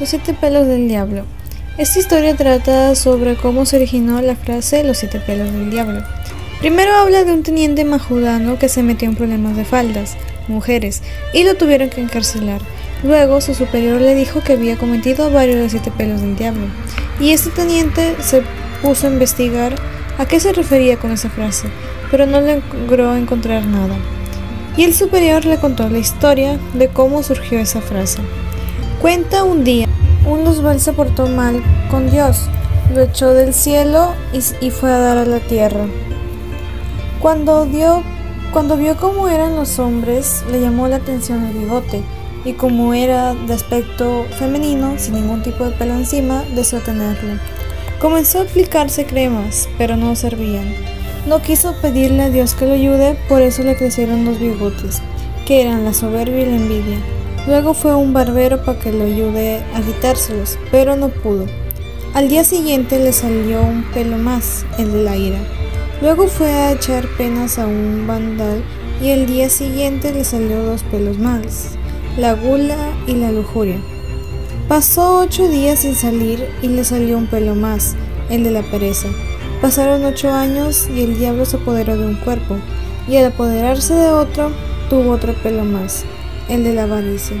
Los siete pelos del diablo. Esta historia trata sobre cómo se originó la frase los siete pelos del diablo. Primero habla de un teniente majudano que se metió en problemas de faldas, mujeres, y lo tuvieron que encarcelar. Luego su superior le dijo que había cometido varios de siete pelos del diablo, y este teniente se puso a investigar a qué se refería con esa frase, pero no logró encontrar nada. Y el superior le contó la historia de cómo surgió esa frase. Cuenta un día, un Luzbel se portó mal con Dios, lo echó del cielo y, fue a dar a la tierra. Cuando, dio, cuando vio cómo eran los hombres, le llamó la atención el bigote, y como era de aspecto femenino, sin ningún tipo de pelo encima, deseó tenerlo. Comenzó a aplicarse cremas, pero no servían. No quiso pedirle a Dios que lo ayude, por eso le crecieron dos bigotes, que eran la soberbia y la envidia. Luego fue un barbero para que lo ayude a quitárselos, pero no pudo. Al día siguiente le salió un pelo más, el de la ira. Luego fue a echar penas a un vandal y el día siguiente le salió dos pelos más, la gula y la lujuria. Pasó ocho días sin salir y le salió un pelo más, el de la pereza. Pasaron ocho años y el diablo se apoderó de un cuerpo, y al apoderarse de otro, tuvo otro pelo más, el de la avaricia.